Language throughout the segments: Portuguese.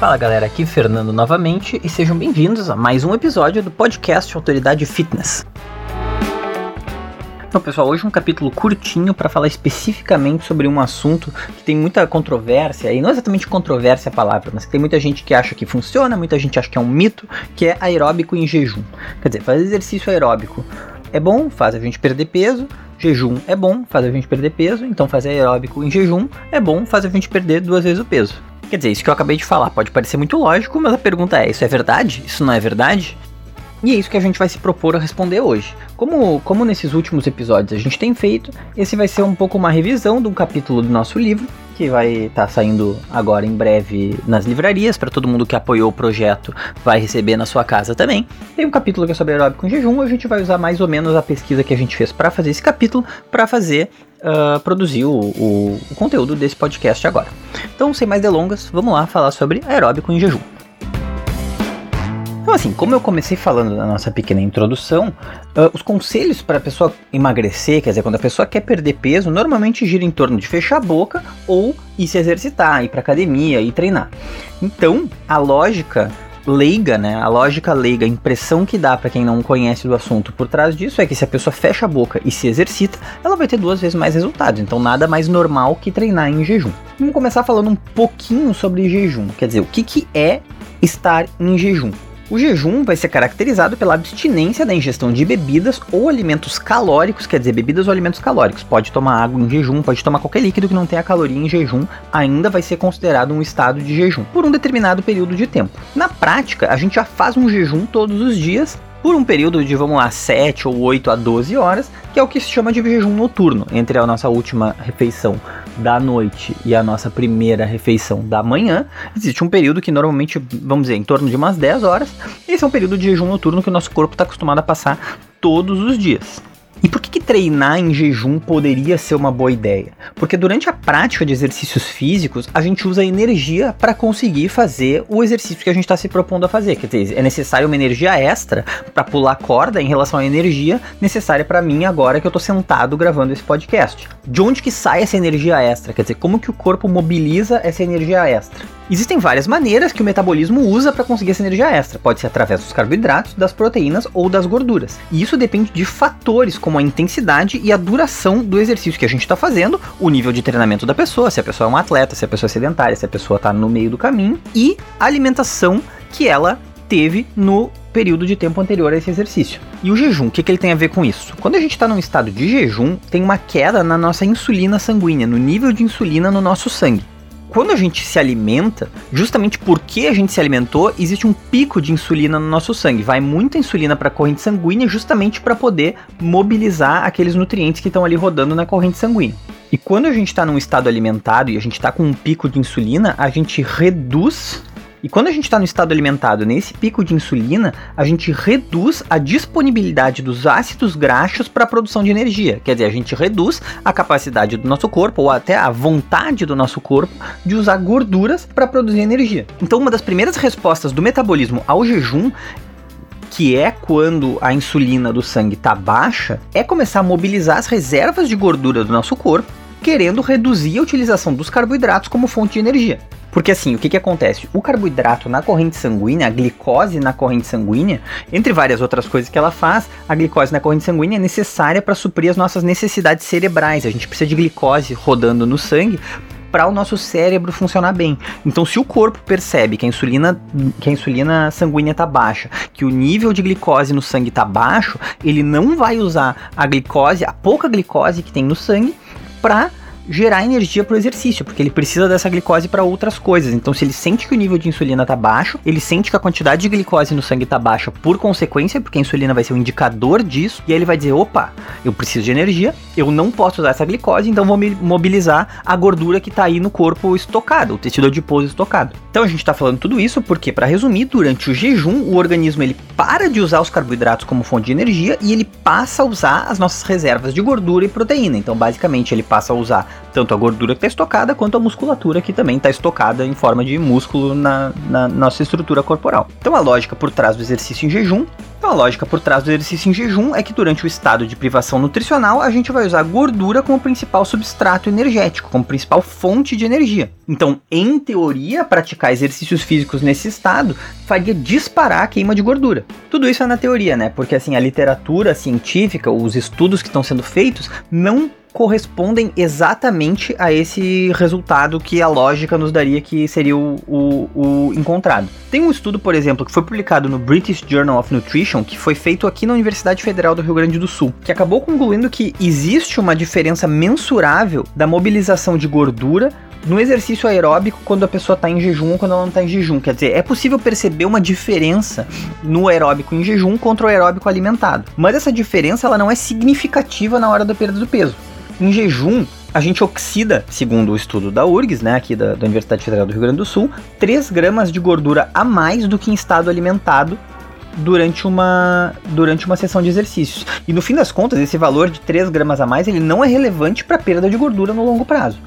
Fala galera, aqui Fernando novamente e sejam bem-vindos a mais um episódio do podcast Autoridade Fitness. Então, pessoal, hoje um capítulo curtinho para falar especificamente sobre um assunto que tem muita controvérsia, e não exatamente controvérsia a palavra, mas que tem muita gente que acha que funciona, muita gente acha que é um mito, que é aeróbico em jejum. Quer dizer, fazer exercício aeróbico é bom, faz a gente perder peso, jejum é bom, faz a gente perder peso, então fazer aeróbico em jejum é bom, faz a gente perder duas vezes o peso. Quer dizer, isso que eu acabei de falar pode parecer muito lógico, mas a pergunta é: isso é verdade? Isso não é verdade? E é isso que a gente vai se propor a responder hoje. Como, como nesses últimos episódios a gente tem feito, esse vai ser um pouco uma revisão de um capítulo do nosso livro, que vai estar tá saindo agora em breve nas livrarias, para todo mundo que apoiou o projeto vai receber na sua casa também. Tem um capítulo que é sobre aeróbico em jejum, a gente vai usar mais ou menos a pesquisa que a gente fez para fazer esse capítulo, para fazer uh, produzir o, o, o conteúdo desse podcast agora. Então, sem mais delongas, vamos lá falar sobre aeróbico em jejum. Então, assim, como eu comecei falando na nossa pequena introdução, uh, os conselhos para a pessoa emagrecer, quer dizer, quando a pessoa quer perder peso, normalmente gira em torno de fechar a boca ou ir se exercitar, ir para academia, ir treinar. Então, a lógica leiga, né? A lógica leiga, a impressão que dá para quem não conhece do assunto por trás disso é que se a pessoa fecha a boca e se exercita, ela vai ter duas vezes mais resultados. Então nada mais normal que treinar em jejum. Vamos começar falando um pouquinho sobre jejum. Quer dizer, o que, que é estar em jejum? O jejum vai ser caracterizado pela abstinência da ingestão de bebidas ou alimentos calóricos, quer dizer, bebidas ou alimentos calóricos. Pode tomar água em jejum, pode tomar qualquer líquido que não tenha caloria em jejum, ainda vai ser considerado um estado de jejum por um determinado período de tempo. Na prática, a gente já faz um jejum todos os dias por um período de, vamos lá, 7 ou 8 a 12 horas, que é o que se chama de jejum noturno, entre a nossa última refeição da noite e a nossa primeira refeição da manhã. Existe um período que normalmente, vamos dizer, em torno de umas 10 horas. Esse é um período de jejum noturno que o nosso corpo está acostumado a passar todos os dias. E por que, que, treinar em jejum poderia ser uma boa ideia? Porque durante a prática de exercícios físicos, a gente usa energia para conseguir fazer o exercício que a gente está se propondo a fazer. Quer dizer, é necessário uma energia extra para pular corda em relação à energia necessária para mim agora que eu estou sentado gravando esse podcast. De onde que sai essa energia extra? Quer dizer, como que o corpo mobiliza essa energia extra? Existem várias maneiras que o metabolismo usa para conseguir essa energia extra. Pode ser através dos carboidratos, das proteínas ou das gorduras. E isso depende de fatores como a intensidade e a duração do exercício que a gente está fazendo, o nível de treinamento da pessoa, se a pessoa é um atleta, se a pessoa é sedentária, se a pessoa está no meio do caminho e a alimentação que ela teve no período de tempo anterior a esse exercício. E o jejum, o que, que ele tem a ver com isso? Quando a gente está num estado de jejum, tem uma queda na nossa insulina sanguínea, no nível de insulina no nosso sangue quando a gente se alimenta, justamente porque a gente se alimentou, existe um pico de insulina no nosso sangue. Vai muita insulina para a corrente sanguínea justamente para poder mobilizar aqueles nutrientes que estão ali rodando na corrente sanguínea. E quando a gente está num estado alimentado e a gente está com um pico de insulina, a gente reduz e quando a gente está no estado alimentado nesse pico de insulina, a gente reduz a disponibilidade dos ácidos graxos para a produção de energia. Quer dizer, a gente reduz a capacidade do nosso corpo, ou até a vontade do nosso corpo, de usar gorduras para produzir energia. Então, uma das primeiras respostas do metabolismo ao jejum que é quando a insulina do sangue está baixa, é começar a mobilizar as reservas de gordura do nosso corpo, querendo reduzir a utilização dos carboidratos como fonte de energia. Porque assim, o que, que acontece? O carboidrato na corrente sanguínea, a glicose na corrente sanguínea, entre várias outras coisas que ela faz, a glicose na corrente sanguínea é necessária para suprir as nossas necessidades cerebrais. A gente precisa de glicose rodando no sangue para o nosso cérebro funcionar bem. Então, se o corpo percebe que a insulina, que a insulina sanguínea está baixa, que o nível de glicose no sangue está baixo, ele não vai usar a glicose, a pouca glicose que tem no sangue, para gerar energia para o exercício, porque ele precisa dessa glicose para outras coisas. Então, se ele sente que o nível de insulina está baixo, ele sente que a quantidade de glicose no sangue está baixa por consequência, porque a insulina vai ser um indicador disso, e aí ele vai dizer: opa, eu preciso de energia, eu não posso usar essa glicose, então vou mobilizar a gordura que está aí no corpo estocado, o tecido adiposo estocado. Então a gente está falando tudo isso porque, para resumir, durante o jejum, o organismo ele para de usar os carboidratos como fonte de energia e ele passa a usar as nossas reservas de gordura e proteína. Então, basicamente, ele passa a usar tanto a gordura que está estocada quanto a musculatura que também está estocada em forma de músculo na, na nossa estrutura corporal. Então a lógica por trás do exercício em jejum então a lógica por trás do exercício em jejum é que durante o estado de privação nutricional a gente vai usar gordura como principal substrato energético, como principal fonte de energia. Então, em teoria, praticar exercícios físicos nesse estado faria disparar a queima de gordura. Tudo isso é na teoria, né? Porque assim, a literatura científica, os estudos que estão sendo feitos não correspondem exatamente a esse resultado que a lógica nos daria que seria o, o, o, encontrado. Tem um estudo, por exemplo, que foi publicado no British Journal of Nutrition, que foi feito aqui na Universidade Federal do Rio Grande do Sul, que acabou concluindo que existe uma diferença mensurável da mobilização de gordura no exercício aeróbico quando a pessoa está em jejum ou quando ela não está em jejum. Quer dizer, é possível perceber uma diferença no aeróbico em jejum contra o aeróbico alimentado. Mas essa diferença ela não é significativa na hora da perda do peso. Em jejum, a gente oxida, segundo o estudo da URGS, né, aqui da, da Universidade Federal do Rio Grande do Sul, 3 gramas de gordura a mais do que em estado alimentado durante uma, durante uma sessão de exercícios. E no fim das contas, esse valor de 3 gramas a mais ele não é relevante para perda de gordura no longo prazo.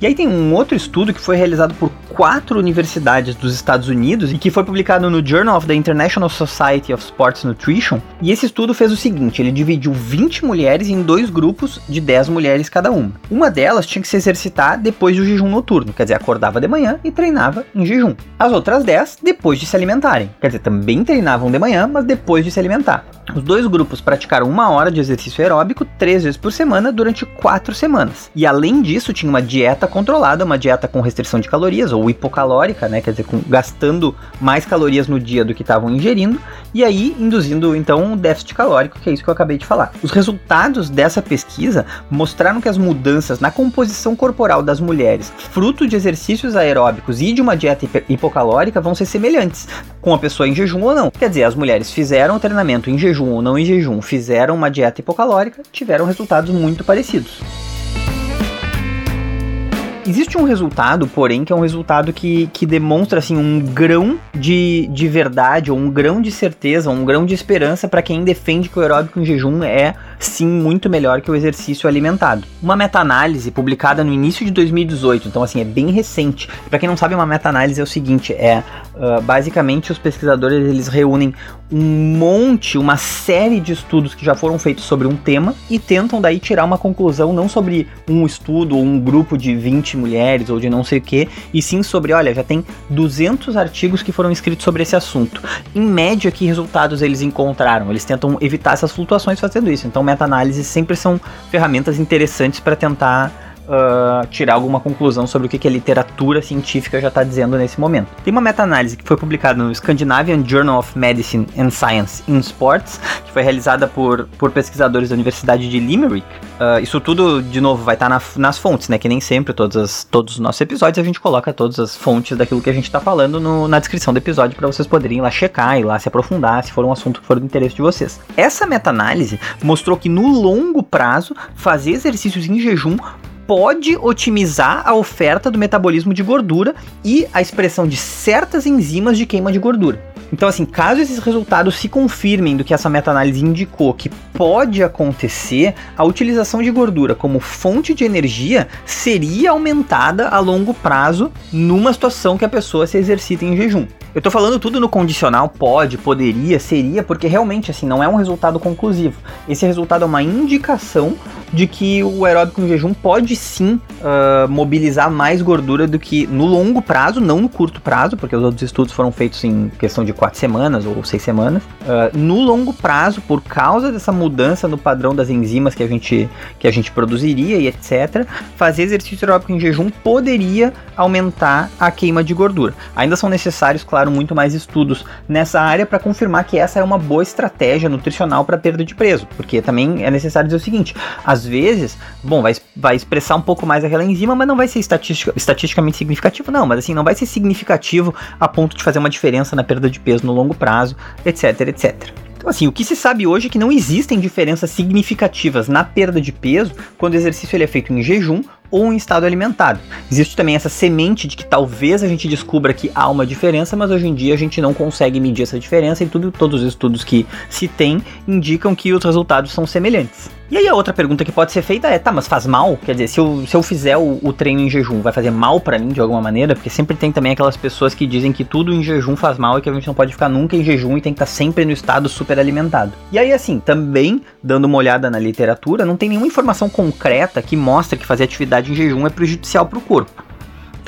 E aí tem um outro estudo que foi realizado por quatro universidades dos Estados Unidos e que foi publicado no Journal of the International Society of Sports Nutrition. E esse estudo fez o seguinte: ele dividiu 20 mulheres em dois grupos de 10 mulheres cada uma. Uma delas tinha que se exercitar depois do jejum noturno, quer dizer, acordava de manhã e treinava em jejum. As outras 10 depois de se alimentarem, quer dizer, também treinavam de manhã, mas depois de se alimentar. Os dois grupos praticaram uma hora de exercício aeróbico três vezes por semana durante quatro semanas. E além disso, tinha uma dieta controlada, uma dieta com restrição de calorias, ou hipocalórica, né? Quer dizer, com, gastando mais calorias no dia do que estavam ingerindo, e aí induzindo então um déficit calórico, que é isso que eu acabei de falar. Os resultados dessa pesquisa mostraram que as mudanças na composição corporal das mulheres, fruto de exercícios aeróbicos e de uma dieta hipocalórica, vão ser semelhantes, com a pessoa em jejum ou não. Quer dizer, as mulheres fizeram o treinamento em jejum ou não em jejum, fizeram uma dieta hipocalórica, tiveram resultados muito parecidos. Existe um resultado, porém, que é um resultado que, que demonstra assim um grão de, de verdade, ou um grão de certeza, um grão de esperança para quem defende que o aeróbico em jejum é sim muito melhor que o exercício alimentado. Uma meta-análise publicada no início de 2018, então assim é bem recente. Para quem não sabe, uma meta-análise é o seguinte: é uh, basicamente os pesquisadores eles reúnem um monte, uma série de estudos que já foram feitos sobre um tema e tentam daí tirar uma conclusão não sobre um estudo ou um grupo de 20 mulheres ou de não sei o que, e sim sobre, olha, já tem 200 artigos que foram escritos sobre esse assunto. Em média, que resultados eles encontraram? Eles tentam evitar essas flutuações fazendo isso. Então, meta-análises sempre são ferramentas interessantes para tentar uh, tirar alguma conclusão sobre o que, que a literatura científica já está dizendo nesse momento. Tem uma meta-análise que foi publicada no Scandinavian Journal of Medicine and Science in Sports, que foi realizada por, por pesquisadores da Universidade de Limerick. Uh, isso tudo, de novo, vai estar tá na, nas fontes, né? Que nem sempre, todas as, todos os nossos episódios, a gente coloca todas as fontes daquilo que a gente está falando no, na descrição do episódio para vocês poderem ir lá checar e lá se aprofundar se for um assunto que for do interesse de vocês. Essa meta-análise mostrou que no longo prazo, fazer exercícios em jejum pode otimizar a oferta do metabolismo de gordura e a expressão de certas enzimas de queima de gordura. Então, assim, caso esses resultados se confirmem do que essa meta-análise indicou que pode acontecer, a utilização de gordura como fonte de energia seria aumentada a longo prazo numa situação que a pessoa se exercita em jejum. Eu tô falando tudo no condicional, pode, poderia, seria, porque realmente assim não é um resultado conclusivo. Esse resultado é uma indicação de que o aeróbico em jejum pode sim uh, mobilizar mais gordura do que no longo prazo, não no curto prazo, porque os outros estudos foram feitos em questão de quatro semanas ou seis semanas. Uh, no longo prazo, por causa dessa mudança no padrão das enzimas que a gente, que a gente produziria e etc., fazer exercício aeróbico em jejum poderia aumentar a queima de gordura. Ainda são necessários, claro, muito mais estudos nessa área para confirmar que essa é uma boa estratégia nutricional para perda de peso, porque também é necessário dizer o seguinte: às vezes, bom, vai, vai expressar um pouco mais aquela enzima, mas não vai ser estatistica, estatisticamente significativo, não, mas assim, não vai ser significativo a ponto de fazer uma diferença na perda de peso no longo prazo, etc, etc. Então, assim, o que se sabe hoje é que não existem diferenças significativas na perda de peso quando o exercício ele é feito em jejum ou em estado alimentado. Existe também essa semente de que talvez a gente descubra que há uma diferença, mas hoje em dia a gente não consegue medir essa diferença e tudo, todos os estudos que se tem indicam que os resultados são semelhantes. E aí a outra pergunta que pode ser feita é, tá, mas faz mal? Quer dizer, se eu, se eu fizer o, o treino em jejum, vai fazer mal para mim de alguma maneira? Porque sempre tem também aquelas pessoas que dizem que tudo em jejum faz mal e que a gente não pode ficar nunca em jejum e tem que estar sempre no estado super alimentado. E aí, assim, também, dando uma olhada na literatura, não tem nenhuma informação concreta que mostra que fazer atividade em jejum é prejudicial para o corpo.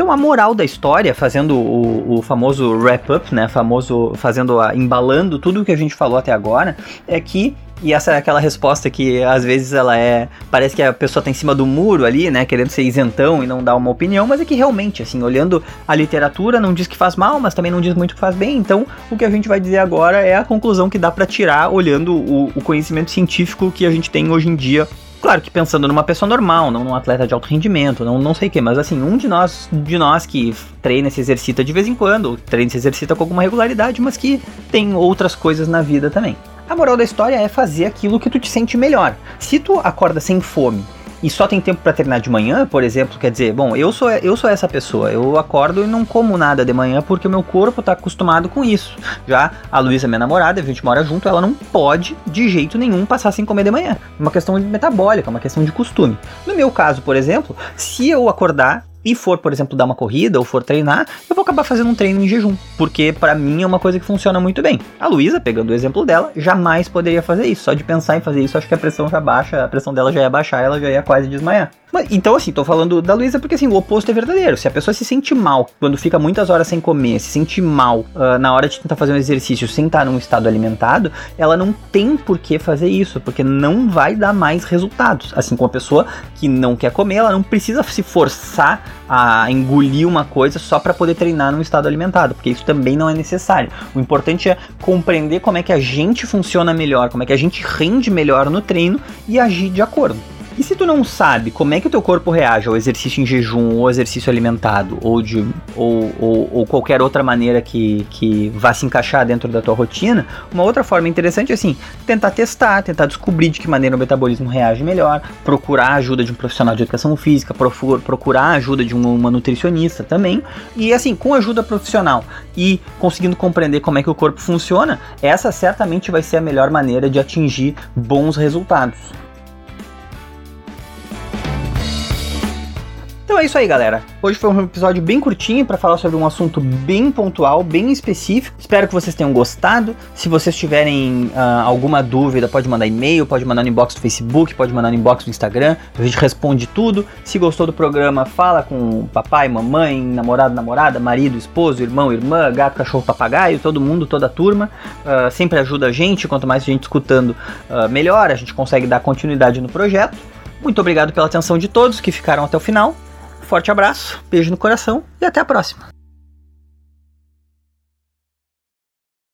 Então a moral da história, fazendo o, o famoso wrap-up, né, famoso fazendo a, embalando tudo o que a gente falou até agora, é que e essa é aquela resposta que às vezes ela é. Parece que a pessoa tá em cima do muro ali, né? Querendo ser isentão e não dar uma opinião, mas é que realmente, assim, olhando a literatura, não diz que faz mal, mas também não diz muito que faz bem. Então, o que a gente vai dizer agora é a conclusão que dá para tirar olhando o, o conhecimento científico que a gente tem hoje em dia Claro que pensando numa pessoa normal, não num atleta de alto rendimento, não, não sei o que, mas assim, um de nós, de nós que treina e se exercita de vez em quando, treina e se exercita com alguma regularidade, mas que tem outras coisas na vida também. A moral da história é fazer aquilo que tu te sente melhor. Se tu acorda sem fome e só tem tempo para treinar de manhã, por exemplo, quer dizer, bom, eu sou eu sou essa pessoa. Eu acordo e não como nada de manhã porque o meu corpo tá acostumado com isso. Já a Luísa, minha namorada, a gente mora junto, ela não pode de jeito nenhum passar sem comer de manhã. É uma questão metabólica, uma questão de costume. No meu caso, por exemplo, se eu acordar e for, por exemplo, dar uma corrida ou for treinar, eu vou acabar fazendo um treino em jejum, porque para mim é uma coisa que funciona muito bem. A Luísa, pegando o exemplo dela, jamais poderia fazer isso. Só de pensar em fazer isso, acho que a pressão já baixa, a pressão dela já ia baixar, ela já ia quase desmaiar. Mas, então, assim, tô falando da Luísa porque, assim, o oposto é verdadeiro. Se a pessoa se sente mal quando fica muitas horas sem comer, se sente mal uh, na hora de tentar fazer um exercício sem estar num estado alimentado, ela não tem por que fazer isso, porque não vai dar mais resultados. Assim como a pessoa que não quer comer, ela não precisa se forçar a engolir uma coisa só para poder treinar num estado alimentado, porque isso também não é necessário. O importante é compreender como é que a gente funciona melhor, como é que a gente rende melhor no treino e agir de acordo. E se tu não sabe como é que o teu corpo reage ao exercício em jejum ou exercício alimentado ou de ou, ou, ou, qualquer outra maneira que, que vá se encaixar dentro da tua rotina, uma outra forma interessante é assim, tentar testar, tentar descobrir de que maneira o metabolismo reage melhor, procurar a ajuda de um profissional de educação física, procurar a ajuda de uma nutricionista também. E assim, com ajuda profissional e conseguindo compreender como é que o corpo funciona, essa certamente vai ser a melhor maneira de atingir bons resultados. É isso aí, galera. Hoje foi um episódio bem curtinho para falar sobre um assunto bem pontual, bem específico. Espero que vocês tenham gostado. Se vocês tiverem uh, alguma dúvida, pode mandar e-mail, pode mandar no inbox do Facebook, pode mandar no inbox do Instagram. A gente responde tudo. Se gostou do programa, fala com papai, mamãe, namorado, namorada, marido, esposo, irmão, irmã, gato, cachorro, papagaio, todo mundo, toda a turma. Uh, sempre ajuda a gente. Quanto mais gente escutando, uh, melhor. A gente consegue dar continuidade no projeto. Muito obrigado pela atenção de todos que ficaram até o final forte abraço, beijo no coração e até a próxima.